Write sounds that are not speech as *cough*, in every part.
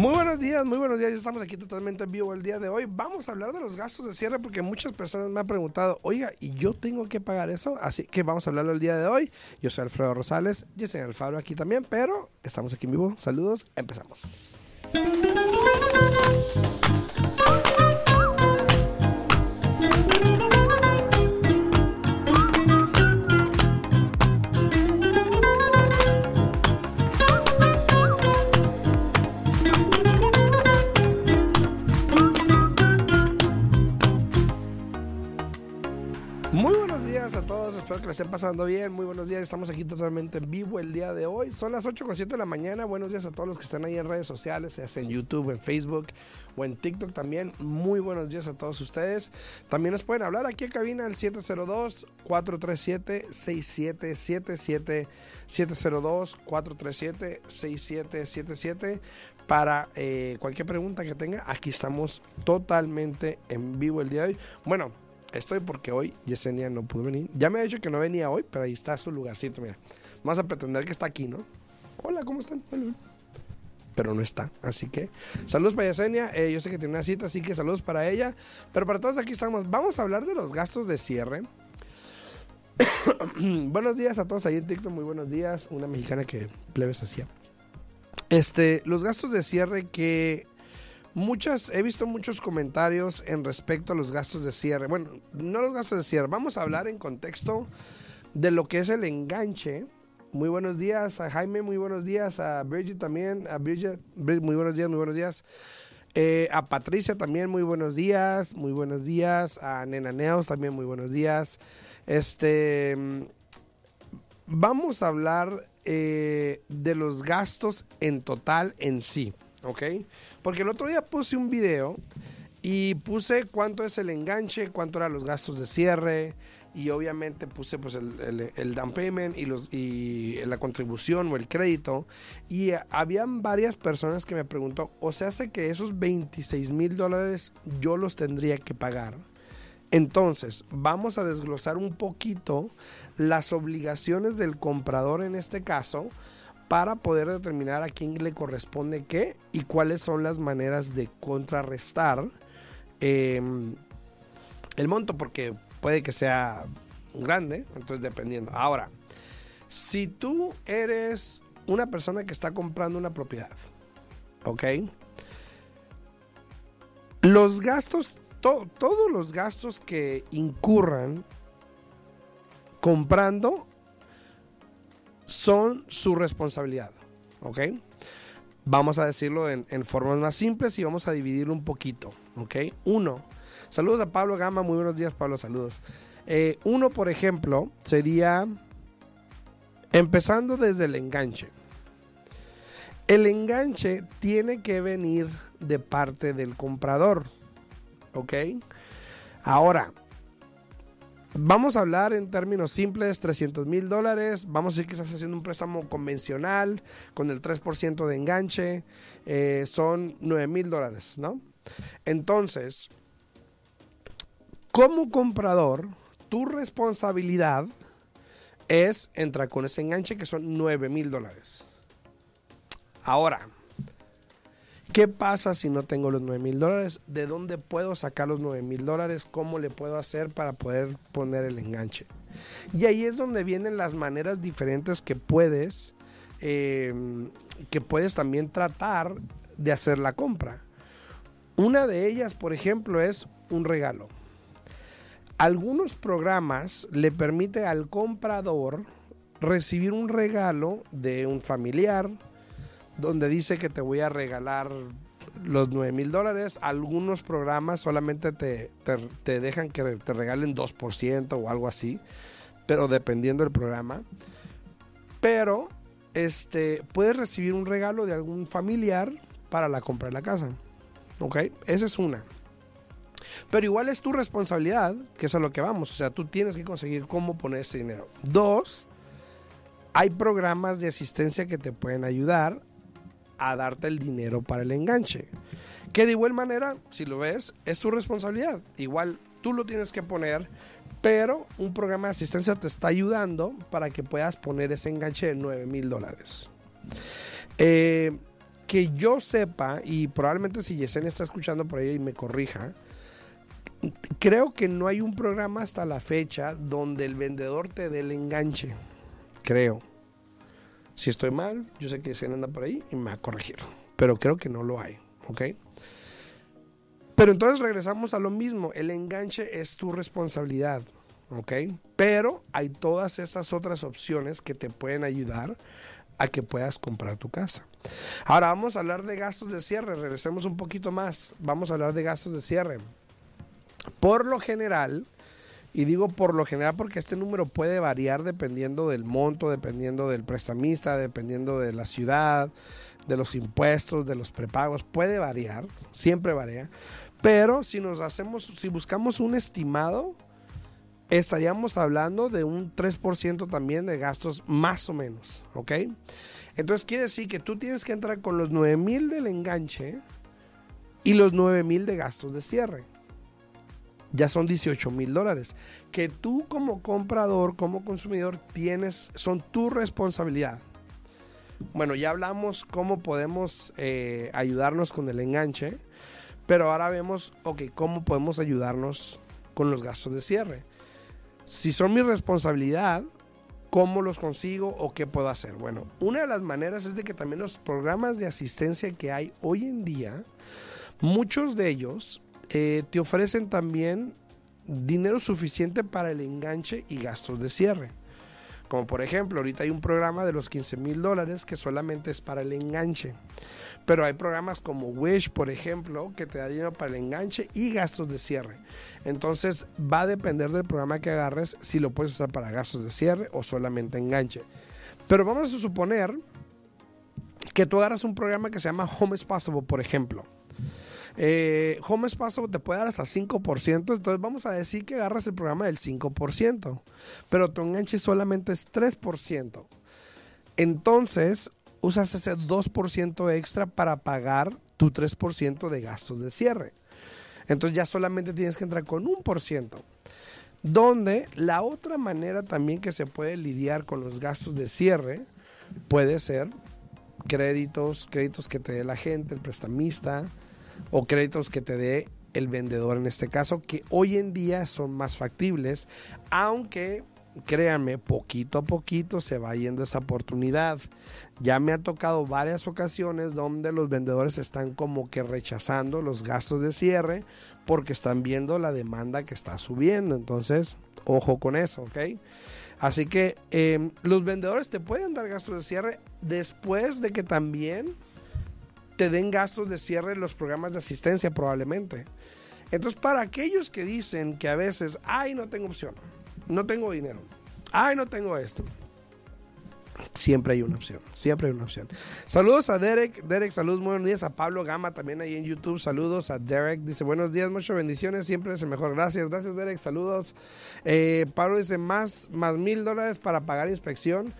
Muy buenos días, muy buenos días. Ya estamos aquí totalmente en vivo el día de hoy. Vamos a hablar de los gastos de cierre porque muchas personas me han preguntado, oiga, ¿y yo tengo que pagar eso? Así que vamos a hablarlo el día de hoy. Yo soy Alfredo Rosales, yo soy Alfaro aquí también, pero estamos aquí en vivo. Saludos, empezamos. Espero que la estén pasando bien. Muy buenos días, estamos aquí totalmente en vivo el día de hoy. Son las 8 con 7 de la mañana. Buenos días a todos los que están ahí en redes sociales, sea en YouTube, en Facebook o en TikTok también. Muy buenos días a todos ustedes. También nos pueden hablar aquí en cabina al 702-437-6777. 702-437-6777 para eh, cualquier pregunta que tenga. Aquí estamos totalmente en vivo el día de hoy. Bueno, estoy porque hoy Yesenia no pudo venir. Ya me ha dicho que no venía hoy, pero ahí está su lugarcito, mira. Vamos a pretender que está aquí, ¿no? Hola, ¿cómo están? Pero no está, así que saludos para Yesenia. Eh, yo sé que tiene una cita, así que saludos para ella. Pero para todos aquí estamos. Vamos a hablar de los gastos de cierre. *coughs* buenos días a todos ahí en TikTok, muy buenos días. Una mexicana que plebes hacía. Este, los gastos de cierre que Muchas, he visto muchos comentarios en respecto a los gastos de cierre. Bueno, no los gastos de cierre, vamos a hablar en contexto de lo que es el enganche. Muy buenos días a Jaime, muy buenos días a Bridget también, a Bridget, muy buenos días, muy buenos días. Eh, a Patricia también, muy buenos días, muy buenos días. A Nena Neos también, muy buenos días. Este, vamos a hablar eh, de los gastos en total en sí, ¿ok? Porque el otro día puse un video y puse cuánto es el enganche, cuánto eran los gastos de cierre y obviamente puse pues el, el, down payment y, los, y la contribución o el crédito y habían varias personas que me preguntó, o sea, hace que esos 26 mil dólares yo los tendría que pagar. Entonces, vamos a desglosar un poquito las obligaciones del comprador en este caso para poder determinar a quién le corresponde qué y cuáles son las maneras de contrarrestar eh, el monto, porque puede que sea grande, entonces dependiendo. Ahora, si tú eres una persona que está comprando una propiedad, ¿ok? Los gastos, to todos los gastos que incurran comprando son su responsabilidad, ¿ok? Vamos a decirlo en, formas más simples y vamos a dividirlo un poquito, ¿ok? Uno, saludos a Pablo Gama, muy buenos días Pablo, saludos. Eh, uno, por ejemplo, sería empezando desde el enganche. El enganche tiene que venir de parte del comprador, ¿ok? Ahora, Vamos a hablar en términos simples, 300 mil dólares. Vamos a decir que estás haciendo un préstamo convencional con el 3% de enganche. Eh, son 9 mil dólares, ¿no? Entonces, como comprador, tu responsabilidad es entrar con ese enganche que son 9 mil dólares. Ahora, ¿Qué pasa si no tengo los 9 mil dólares? ¿De dónde puedo sacar los 9 mil dólares? ¿Cómo le puedo hacer para poder poner el enganche? Y ahí es donde vienen las maneras diferentes que puedes, eh, que puedes también tratar de hacer la compra. Una de ellas, por ejemplo, es un regalo. Algunos programas le permite al comprador recibir un regalo de un familiar, donde dice que te voy a regalar los 9 mil dólares. Algunos programas solamente te, te, dejan que te regalen 2% o algo así, pero dependiendo del programa. Pero este, puedes recibir un regalo de algún familiar para la compra de la casa. ¿Ok? Esa es una. Pero igual es tu responsabilidad, que es a lo que vamos. O sea, tú tienes que conseguir cómo poner ese dinero. Dos, hay programas de asistencia que te pueden ayudar a darte el dinero para el enganche. Que de igual manera, si lo ves, es tu responsabilidad. Igual tú lo tienes que poner, pero un programa de asistencia te está ayudando para que puedas poner ese enganche de 9 mil dólares. Eh, que yo sepa, y probablemente si Yesenia está escuchando por ahí y me corrija, creo que no hay un programa hasta la fecha donde el vendedor te dé el enganche. Creo. Si estoy mal, yo sé que Yesenia anda por ahí y me va a corregir. Pero creo que no lo hay. ¿Ok? Pero entonces regresamos a lo mismo. El enganche es tu responsabilidad. ¿Ok? Pero hay todas esas otras opciones que te pueden ayudar a que puedas comprar tu casa. Ahora vamos a hablar de gastos de cierre. Regresemos un poquito más. Vamos a hablar de gastos de cierre. Por lo general, y digo por lo general porque este número puede variar dependiendo del monto, dependiendo del prestamista, dependiendo de la ciudad, de los impuestos, de los prepagos, puede variar, siempre varía. Pero si nos hacemos, si buscamos un estimado, estaríamos hablando de un 3% también de gastos más o menos, ¿ok? Entonces quiere decir que tú tienes que entrar con los 9 mil del enganche y los 9 mil de gastos de cierre. Ya son 18 mil dólares. Que tú como comprador, como consumidor, tienes, son tu responsabilidad. Bueno, ya hablamos cómo podemos eh, ayudarnos con el enganche, pero ahora vemos, ok, cómo podemos ayudarnos con los gastos de cierre. Si son mi responsabilidad, ¿cómo los consigo o qué puedo hacer? Bueno, una de las maneras es de que también los programas de asistencia que hay hoy en día, muchos de ellos eh, te ofrecen también dinero suficiente para el enganche y gastos de cierre. Como por ejemplo, ahorita hay un programa de los 15 mil dólares que solamente es para el enganche. Pero hay programas como Wish, por ejemplo, que te da dinero para el enganche y gastos de cierre. Entonces va a depender del programa que agarres si lo puedes usar para gastos de cierre o solamente enganche. Pero vamos a suponer que tú agarras un programa que se llama Home is Possible, por ejemplo. Eh, Home Possible te puede dar hasta 5%, entonces vamos a decir que agarras el programa del 5%, pero tu enganche solamente es 3%. Entonces, usas ese 2% extra para pagar tu 3% de gastos de cierre. Entonces ya solamente tienes que entrar con un por ciento. Donde la otra manera también que se puede lidiar con los gastos de cierre puede ser créditos, créditos que te dé la gente, el prestamista, o créditos que te dé el vendedor en este caso, que hoy en día son más factibles, aunque créanme, poquito a poquito se va yendo esa oportunidad. Ya me ha tocado varias ocasiones donde los vendedores están como que rechazando los gastos de cierre porque están viendo la demanda que está subiendo. Entonces, ojo con eso, ¿ok? Así que em, los vendedores te pueden dar gastos de cierre después de que también te den gastos de cierre los programas de asistencia probablemente. Entonces, para aquellos que dicen que a veces, ay, no tengo opción, no tengo dinero, ay, no tengo esto, siempre hay una opción, siempre hay una opción. Saludos a Derek, Derek, saludos, buenos días a Pablo Gama también ahí en YouTube, saludos a Derek, dice buenos días, muchas bendiciones, siempre es el mejor, gracias, gracias Derek, saludos. Eh, Pablo dice más, más mil dólares para pagar inspección.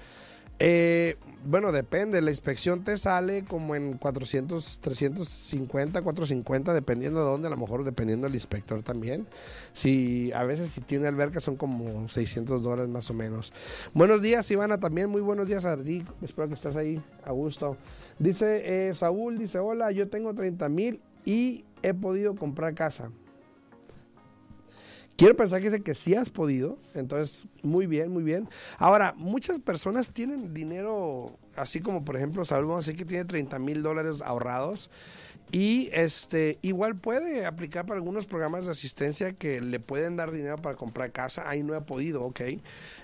Eh, bueno, depende. La inspección te sale como en 400, 350, 450, dependiendo de dónde, a lo mejor dependiendo del inspector también. Si a veces si tiene alberca son como 600 dólares más o menos. Buenos días, Ivana, también muy buenos días a Espero que estés ahí a gusto. Dice eh, Saúl, dice, hola, yo tengo 30 mil y he podido comprar casa. Quiero pensar que dice que sí has podido, entonces muy bien, muy bien. Ahora, muchas personas tienen dinero, así como por ejemplo, sabemos así que tiene 30 mil dólares ahorrados y este igual puede aplicar para algunos programas de asistencia que le pueden dar dinero para comprar casa. Ahí no he podido, ok.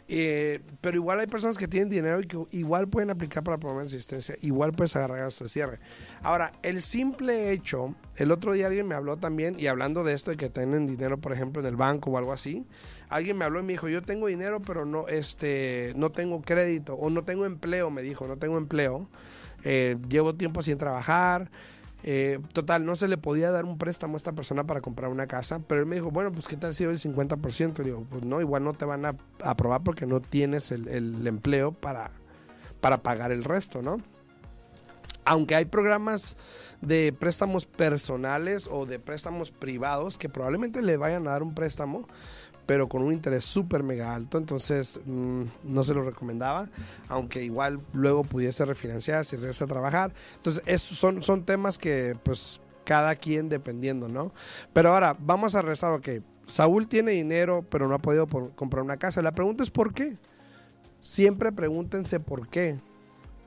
Eh, pero igual hay personas que tienen dinero y que igual pueden aplicar para programas de asistencia. Igual puedes agarrar hasta cierre. Ahora, el simple hecho, el otro día alguien me habló también, y hablando de esto de que tienen dinero, por ejemplo, en el banco o algo así, alguien me habló y me dijo, yo tengo dinero, pero no, este, no tengo crédito, o no tengo empleo, me dijo, no tengo empleo. Eh, llevo tiempo sin trabajar. Eh, total, no se le podía dar un préstamo a esta persona para comprar una casa, pero él me dijo, bueno, pues ¿qué tal si doy el 50%? Y digo, pues no, igual no te van a aprobar porque no tienes el, empleo para, para pagar el resto, ¿no? Aunque hay programas de préstamos personales o de préstamos privados que probablemente le vayan a dar un préstamo, pero con un interés súper mega alto, entonces mm, no se lo recomendaba, aunque igual luego pudiese refinanciar si regresa a trabajar. Entonces, esos son, son temas que pues cada quien dependiendo, ¿no? Pero ahora, vamos a rezar, ok, Saúl tiene dinero, pero no ha podido comprar una casa. La pregunta es ¿por qué? Siempre pregúntense por qué.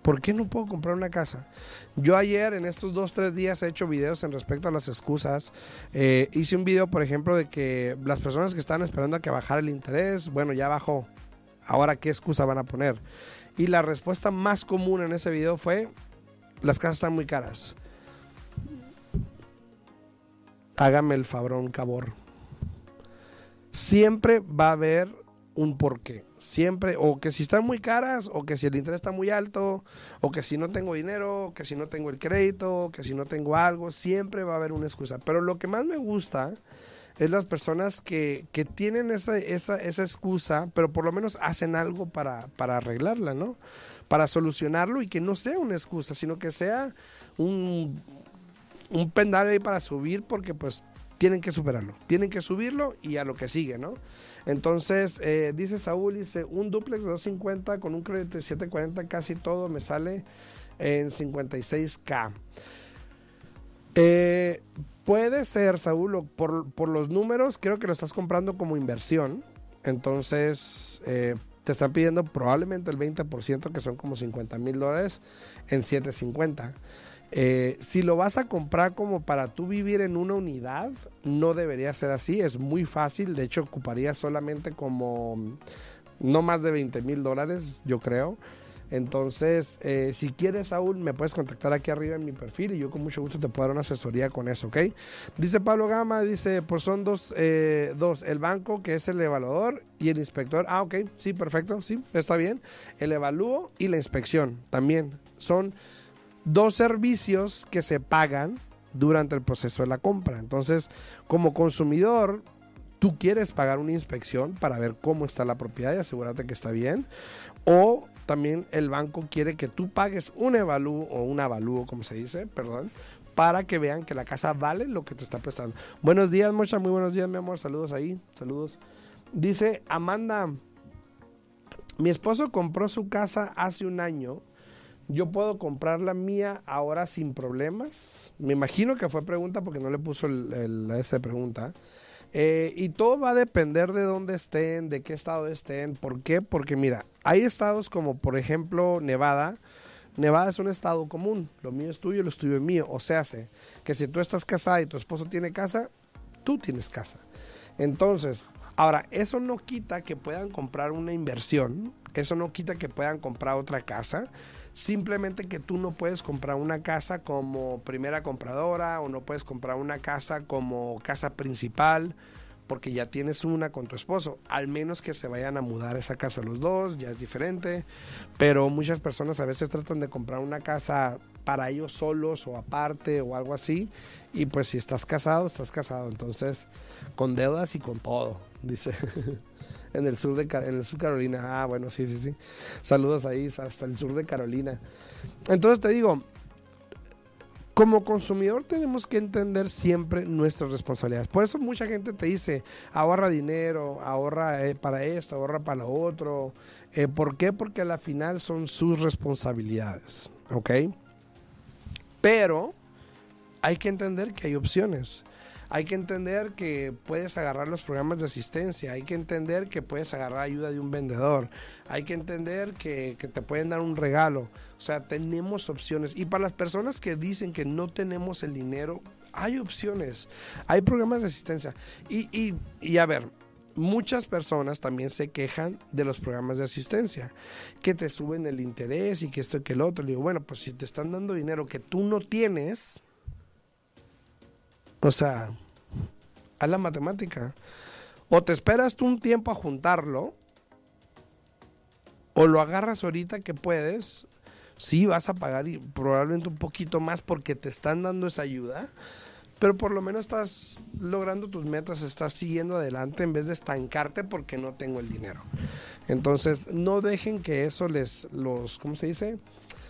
¿Por qué no puedo comprar una casa? Yo ayer, en estos dos, tres días, he hecho videos en respecto a las excusas. Eh, hice un video, por ejemplo, de que las personas que están esperando a que bajara el interés, bueno, ya bajó. Ahora, ¿qué excusa van a poner? Y la respuesta más común en ese video fue, las casas están muy caras. Hágame el fabrón, cabor. Siempre va a haber un porqué. Siempre, o que si están muy caras, o que si el interés está muy alto, o que si no tengo dinero, que si no tengo el crédito, que si no tengo algo, siempre va a haber una excusa. Pero lo que más me gusta es las personas que, que tienen esa, esa, esa, excusa, pero por lo menos hacen algo para, para arreglarla, ¿no? Para solucionarlo y que no sea una excusa, sino que sea un, un ahí para subir porque pues tienen que superarlo, tienen que subirlo y a lo que sigue, ¿no? Entonces, eh, dice Saúl, dice, un duplex de 250 con un crédito de 740, casi todo me sale en 56K. Eh, puede ser, Saúl, por, por, los números, creo que lo estás comprando como inversión. Entonces, eh, te están pidiendo probablemente el 20%, que son como 50 mil dólares, en 750. Eh, si lo vas a comprar como para tú vivir en una unidad, no debería ser así. Es muy fácil. De hecho, ocuparía solamente como no más de 20 mil dólares, yo creo. Entonces, eh, si quieres aún, me puedes contactar aquí arriba en mi perfil y yo con mucho gusto te puedo dar una asesoría con eso, ¿ok? Dice Pablo Gama, dice, pues son dos, eh, dos, el banco que es el evaluador y el inspector. Ah, ok, sí, perfecto, sí, está bien. El evalúo y la inspección también son dos servicios que se pagan durante el proceso de la compra. Entonces, como consumidor, tú quieres pagar una inspección para ver cómo está la propiedad y asegurarte que está bien. O también el banco quiere que tú pagues un evalúo o un avalúo, como se dice, perdón, para que vean que la casa vale lo que te está prestando. Buenos días, mucha, muy buenos días, mi amor. Saludos ahí, saludos. Dice Amanda, mi esposo compró su casa hace un año yo puedo comprar la mía ahora sin problemas. Me imagino que fue pregunta porque no le puso el, pregunta. Eh, y todo va a depender de dónde estén, de qué estado estén. ¿Por qué? Porque mira, hay estados como por ejemplo Nevada. Nevada es un estado común. Lo mío es tuyo, lo tuyo es mío. O sea, que si tú estás casada y tu esposo tiene casa, tú tienes casa. Entonces, ahora, eso no quita que puedan comprar una inversión. Eso no quita que puedan comprar otra casa. Simplemente que tú no puedes comprar una casa como primera compradora o no puedes comprar una casa como casa principal porque ya tienes una con tu esposo, al menos que se vayan a mudar esa casa los dos, ya es diferente, pero muchas personas a veces tratan de comprar una casa para ellos solos o aparte o algo así, y pues si estás casado, estás casado, entonces con deudas y con todo, dice. *laughs* en el sur de en el sur Carolina. Ah, bueno, sí, sí, sí. Saludos ahí hasta el sur de Carolina. Entonces te digo, como consumidor tenemos que entender siempre nuestras responsabilidades. Por eso mucha gente te dice, ahorra dinero, ahorra eh, para esto, ahorra para lo otro. Eh, ¿Por qué? Porque a la final son sus responsabilidades. ¿Ok? Pero hay que entender que hay opciones. Hay que entender que puedes agarrar los programas de asistencia, hay que entender que puedes agarrar ayuda de un vendedor, hay que entender que, te pueden dar un regalo. O sea, tenemos opciones. Y para las personas que dicen que no tenemos el dinero, hay opciones, hay programas de asistencia. Y, y, a ver, muchas personas también se quejan de los programas de asistencia, que te suben el interés y que esto y que el otro. Le digo, bueno, pues si te están dando dinero que tú no tienes, o sea, haz la matemática. O te esperas tú un tiempo a juntarlo, o lo agarras ahorita que puedes. Sí, vas a pagar y probablemente un poquito más porque te están dando esa ayuda, pero por lo menos estás logrando tus metas, estás siguiendo adelante en vez de estancarte porque no tengo el dinero. Entonces, no dejen que eso les, los, ¿cómo se dice?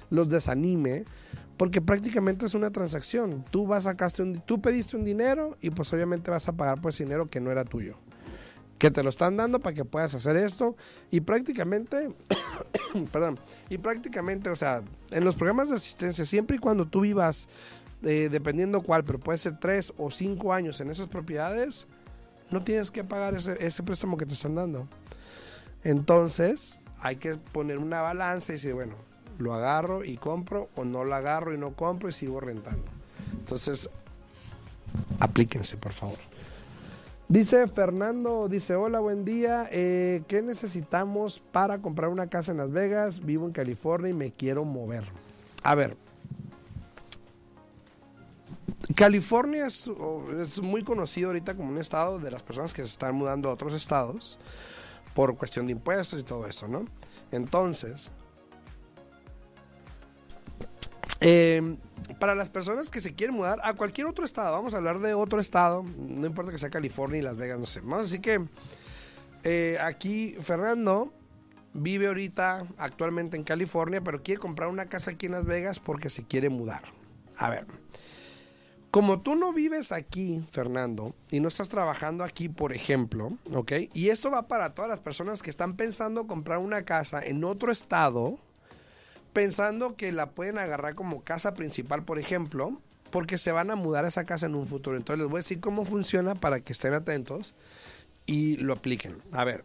Los desanime, porque prácticamente es una transacción. Tú vas a un, tú pediste un dinero y pues obviamente vas a pagar por ese dinero que no era tuyo. que te lo están dando para que puedas hacer esto y prácticamente, *coughs* perdón, y prácticamente, o sea, en los programas de asistencia, siempre y cuando tú vivas, dependiendo cuál, pero puede ser tres o cinco años en esas propiedades, no tienes que pagar ese, ese préstamo que te están dando. Entonces, hay que poner una balanza y decir, bueno, lo agarro y compro o no lo agarro y no compro y sigo rentando. Entonces, aplíquense, por favor. Dice Fernando, dice, hola, buen día. Eh, ¿Qué necesitamos para comprar una casa en Las Vegas? Vivo en California y me quiero mover. A ver, California es, muy conocido ahorita como un estado de las personas que se están mudando a otros estados por cuestión de impuestos y todo eso, ¿no? Entonces, eh, para las personas que se quieren mudar a cualquier otro estado, vamos a hablar de otro estado, no importa que sea California y Las Vegas, no sé. Más así que eh, aquí Fernando vive ahorita actualmente en California, pero quiere comprar una casa aquí en Las Vegas porque se quiere mudar. A ver, como tú no vives aquí, Fernando, y no estás trabajando aquí, por ejemplo, ¿ok? Y esto va para todas las personas que están pensando comprar una casa en otro estado, pensando que la pueden agarrar como casa principal, por ejemplo, porque se van a mudar a esa casa en un futuro. Entonces les voy a decir cómo funciona para que estén atentos y lo apliquen. A ver,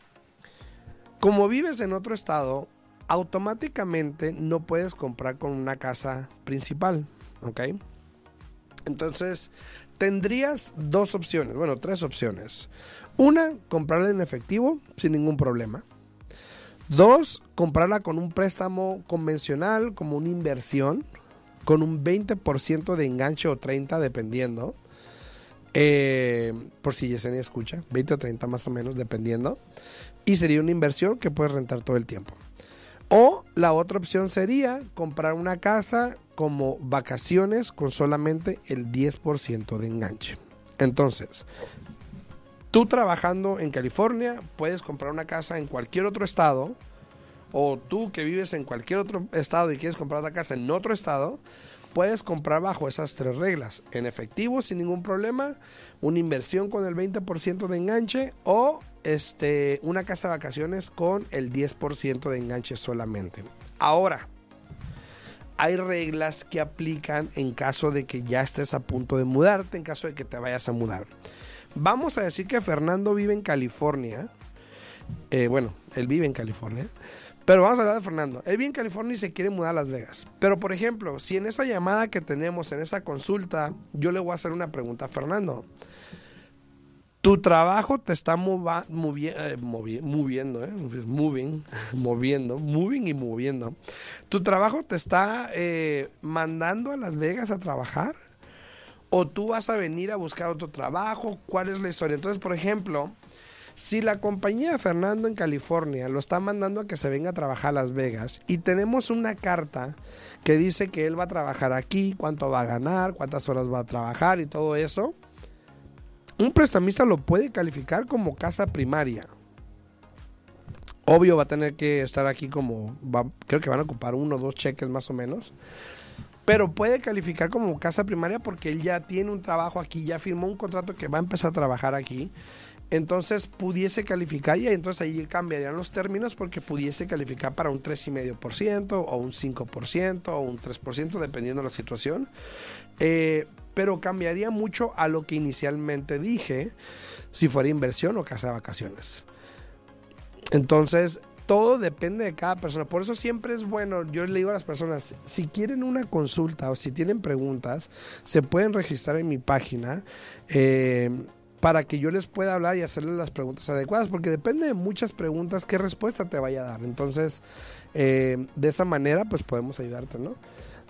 como vives en otro estado, automáticamente no puedes comprar con una casa principal, ¿ok? Entonces, tendrías dos opciones, bueno, tres opciones. Una, comprarla en efectivo sin ningún problema. Dos, comprarla con un préstamo convencional, como una inversión, con un 20% de enganche o 30% dependiendo. Eh, por si Yesenia escucha, 20 o 30 más o menos, dependiendo. Y sería una inversión que puedes rentar todo el tiempo. O la otra opción sería comprar una casa como vacaciones con solamente el 10% de enganche. Entonces, tú trabajando en California, puedes comprar una casa en cualquier otro estado, o tú que vives en cualquier otro estado y quieres comprar una casa en otro estado, puedes comprar bajo esas tres reglas. En efectivo, sin ningún problema, una inversión con el 20% de enganche o este, una casa de vacaciones con el 10% de enganche solamente. Ahora, hay reglas que aplican en caso de que ya estés a punto de mudarte, en caso de que te vayas a mudar. Vamos a decir que Fernando vive en California. Eh, bueno, él vive en California. Pero vamos a hablar de Fernando. Él vive en California y se quiere mudar a Las Vegas. Pero, por ejemplo, si en esa llamada que tenemos, en esa consulta, yo le voy a hacer una pregunta a Fernando. Tu trabajo te está eh, moviendo, ¿eh? moving, *laughs* moviendo, moving y moviendo. ¿Tu trabajo te está eh, mandando a Las Vegas a trabajar? o tú vas a venir a buscar otro trabajo, cuál es la historia. Entonces, por ejemplo, si la compañía Fernando en California lo está mandando a que se venga a trabajar a Las Vegas y tenemos una carta que dice que él va a trabajar aquí, cuánto va a ganar, cuántas horas va a trabajar y todo eso, un prestamista lo puede calificar como casa primaria. Obvio va a tener que estar aquí como, creo que van a ocupar uno o dos cheques más o menos pero puede calificar como casa primaria porque él ya tiene un trabajo aquí, ya firmó un contrato que va a empezar a trabajar aquí. Entonces pudiese calificar y entonces ahí cambiarían los términos porque pudiese calificar para un 3,5% o un 5% o un 3% dependiendo de la situación. Eh, pero cambiaría mucho a lo que inicialmente dije si fuera inversión o casa de vacaciones. Entonces, todo depende de cada persona. Por eso siempre es bueno, yo le digo a las personas, si quieren una consulta o si tienen preguntas, se pueden registrar en mi página. Eh, para que yo les pueda hablar y hacerles las preguntas adecuadas, porque depende de muchas preguntas qué respuesta te vaya a dar. Entonces, eh, de esa manera, pues podemos ayudarte, ¿no?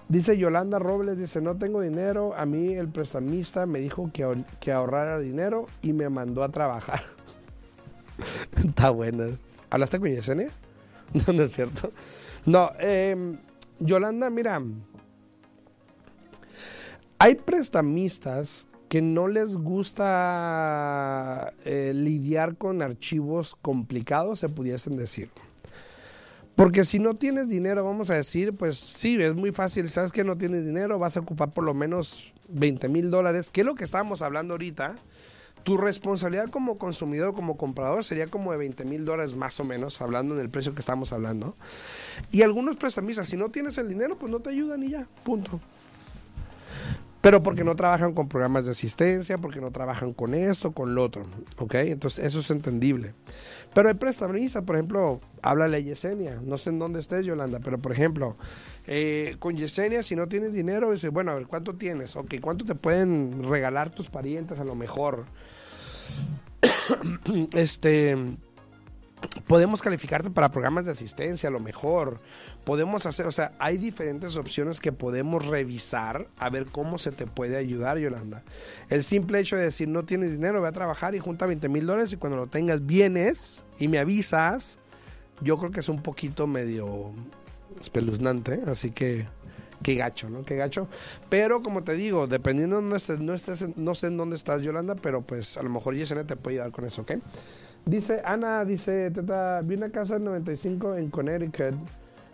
Dice Yolanda Robles, dice, no tengo dinero, a mí el prestamista me dijo que, que ahorrara dinero y me mandó a trabajar. *laughs* Está buena. ¿Hablaste con Yesenia? *laughs* No, no es cierto. No, em, Yolanda, mira, hay prestamistas que no les gusta eh, lidiar con archivos complicados, se pudiesen decir. Porque si no tienes dinero, vamos a decir, pues sí, es muy fácil. Sabes que no tienes dinero, vas a ocupar por lo menos 20 mil dólares, que es lo que estábamos hablando ahorita tu responsabilidad como consumidor, como comprador, sería como de 20 mil dólares más o menos, hablando en el precio que estamos hablando. Y algunos prestamistas, si no tienes el dinero, pues no te ayudan y ya, punto. Pero porque no trabajan con programas de asistencia, porque no trabajan con esto, con lo otro, ¿ok? Entonces eso es entendible. Pero el prestamista, por ejemplo, háblale a Yesenia, no sé en dónde estés, Yolanda, pero por ejemplo, eh, con Yesenia, si no tienes dinero, dice, bueno, a ver, ¿cuánto tienes? Ok, ¿cuánto te pueden regalar tus parientes a lo mejor? *coughs* este podemos calificarte para programas de asistencia, a lo mejor. Podemos hacer, o sea, hay diferentes opciones que podemos revisar a ver cómo se te puede ayudar, Yolanda. El simple hecho de decir, no tienes dinero, ve a trabajar y junta 20 mil dólares y cuando lo tengas vienes y me avisas, yo creo que es un poquito medio espeluznante, así que qué gacho, ¿no? Qué gacho. Pero como te digo, dependiendo, no, estés, no, estés, no sé en dónde estás, Yolanda, pero pues a lo mejor Yesenia te puede ayudar con eso, ¿ok? Dice Ana, dice, teta, vi una casa en 95 en Connecticut.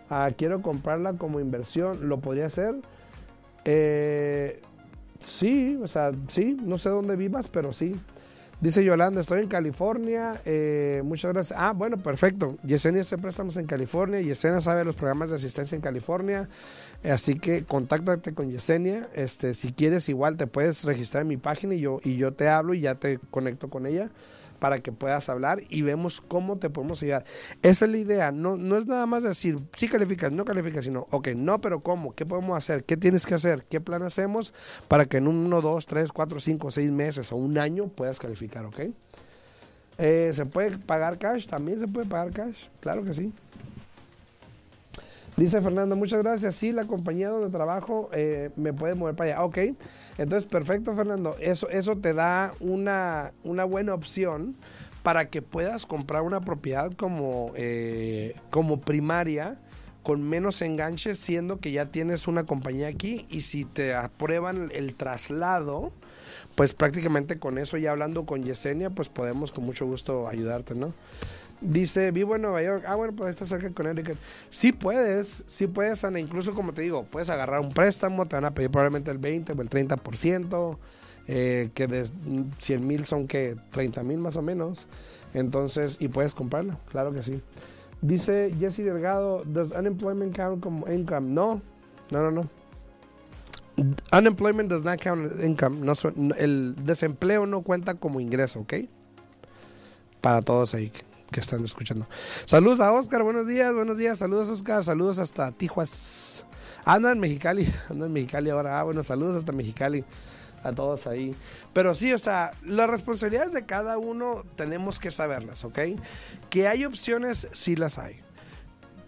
Ah, quiero comprarla como inversión. ¿Lo podría hacer? Eh, sí, o sea, sí. No sé dónde vivas, pero sí. Dice Yolanda, estoy en California. Eh, muchas gracias. Ah, bueno, perfecto. Yesenia se préstamos en California. Yesenia sabe los programas de asistencia en California. así que contáctate con Yesenia. Este, si quieres, igual te puedes registrar en mi página y yo, y yo te hablo y ya te conecto con ella para que puedas hablar y vemos cómo te podemos ayudar. Esa es la idea, no, no es nada más decir, sí calificas, no calificas, sino, ok, no, pero ¿cómo? ¿Qué podemos hacer? ¿Qué tienes que hacer? ¿Qué plan hacemos para que en uno, dos, tres, cuatro, cinco, seis meses o un año puedas calificar, ok? Eh, ¿Se puede pagar cash? También se puede pagar cash, claro que sí. Dice Fernando, muchas gracias. Sí, la compañía donde trabajo eh, me puede mover para allá. Ok, entonces perfecto, Fernando. Eso, eso te da una, una buena opción para que puedas comprar una propiedad como, eh, como primaria con menos enganches, siendo que ya tienes una compañía aquí y si te aprueban el traslado, pues prácticamente con eso ya hablando con Yesenia, pues podemos con mucho gusto ayudarte, ¿no? Dice, vivo en Nueva York. Ah, bueno, pues está cerca de Connecticut. Sí puedes, sí puedes, Ana. Incluso, como te digo, puedes agarrar un préstamo, te van a pedir probablemente el 20 o el 30%, eh, que de 100 mil son que 30 mil más o menos. Entonces, y puedes comprarlo, claro que sí. Dice Jesse Delgado, ¿does unemployment count como income? No, no, no, no. Unemployment does not count income. No, el desempleo no cuenta como ingreso, ¿ok? Para todos ahí que están escuchando. Saludos a Oscar, buenos días, buenos días, saludos Oscar, saludos hasta Tijuas. Anda en Mexicali, *laughs* anda en Mexicali ahora, ah, bueno, saludos hasta Mexicali a todos ahí. Pero sí, o sea, las responsabilidades de cada uno tenemos que saberlas, ¿ok? Que hay opciones, sí las hay.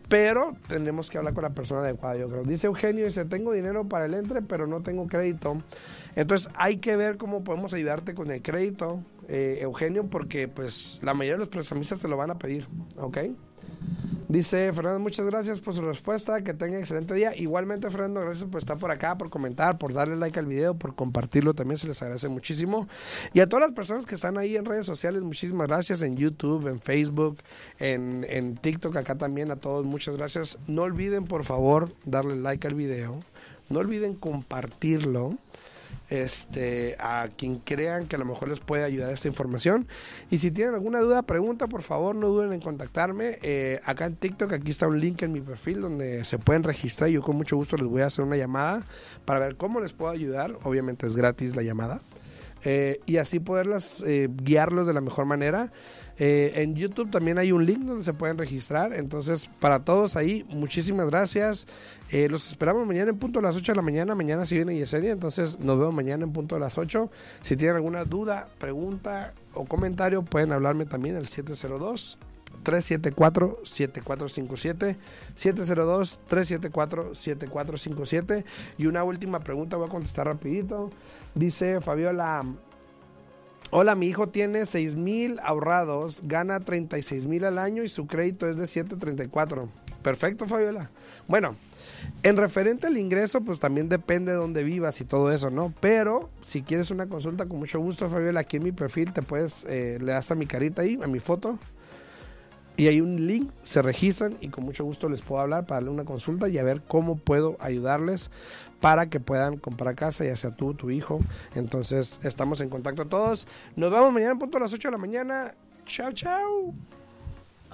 Pero tenemos que hablar con la persona adecuada, yo creo. Dice Eugenio, dice, tengo dinero para el entre, pero no tengo crédito. Entonces hay que ver cómo podemos ayudarte con el crédito, eh, Eugenio, porque pues la mayoría de los prestamistas te lo van a pedir, ¿ok? Dice Fernando, muchas gracias por su respuesta, que tenga excelente día. Igualmente, Fernando, gracias por estar por acá, por comentar, por darle like al video, por compartirlo, también se les agradece muchísimo. Y a todas las personas que están ahí en redes sociales, muchísimas gracias en YouTube, en Facebook, en, en TikTok, acá también a todos, muchas gracias. No olviden, por favor, darle like al video, no olviden compartirlo este, a quien crean que a lo mejor les puede ayudar esta información. Y si tienen alguna duda, pregunta, por favor, no duden en contactarme. Eh, acá en TikTok, aquí está un link en mi perfil donde se pueden registrar. Yo con mucho gusto les voy a hacer una llamada para ver cómo les puedo ayudar. Obviamente es gratis la llamada. Eh, y así poderlas eh, guiarlos de la mejor manera. Eh, en YouTube también hay un link donde se pueden registrar. Entonces, para todos ahí, muchísimas gracias. Eh, los esperamos mañana en punto a las 8 de la mañana. Mañana si viene Yesenia. Entonces, nos vemos mañana en punto a las 8. Si tienen alguna duda, pregunta o comentario, pueden hablarme también al 702. 374-7457, 702-374-7457. Y una última pregunta, voy a contestar rapidito. Dice Fabiola, Hola, mi hijo tiene 6 mil ahorrados, gana 36 mil al año y su crédito es de 734. Perfecto, Fabiola. Bueno, en referente al ingreso, pues también depende de dónde vivas y todo eso, ¿no? Pero si quieres una consulta, con mucho gusto, Fabiola, aquí en mi perfil te puedes, eh, le das a mi carita ahí, a mi foto. Y hay un link, se registran y con mucho gusto les puedo hablar para darle una consulta y a ver cómo puedo ayudarles para que puedan comprar casa, ya sea tú, tu hijo. Entonces, estamos en contacto todos. Nos vemos mañana en punto a las 8 de la mañana. Chao, chao.